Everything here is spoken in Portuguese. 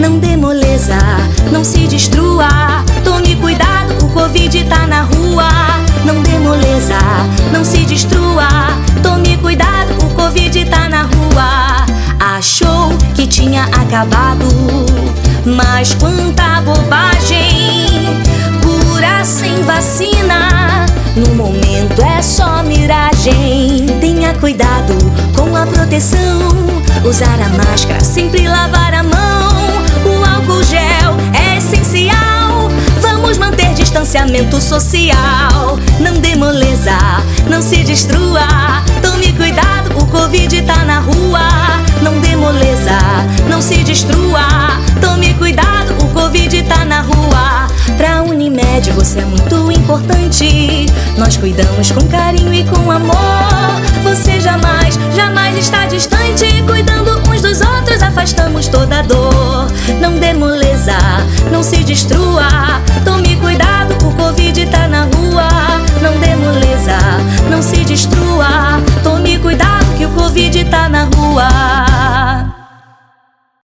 não dê moleza, não se destrua. Tome cuidado, o Covid tá na rua. Não dê moleza, não se destrua. Tome cuidado, o Covid tá na rua. Achou que tinha acabado, mas quanta bobagem! Cura sem vacina, no momento é só miragem. Tenha cuidado com a proteção, usar a máscara sempre distanciamento social. Não dê moleza, não se destrua. Tome cuidado, o Covid tá na rua. Não dê moleza, não se destrua. Tome cuidado, o Covid tá na rua. Pra Unimed você é muito importante. Nós cuidamos com carinho e com amor. Você jamais, jamais está distante. Cuidando uns dos outros, afastamos toda dor. Não dê moleza, não se destrua.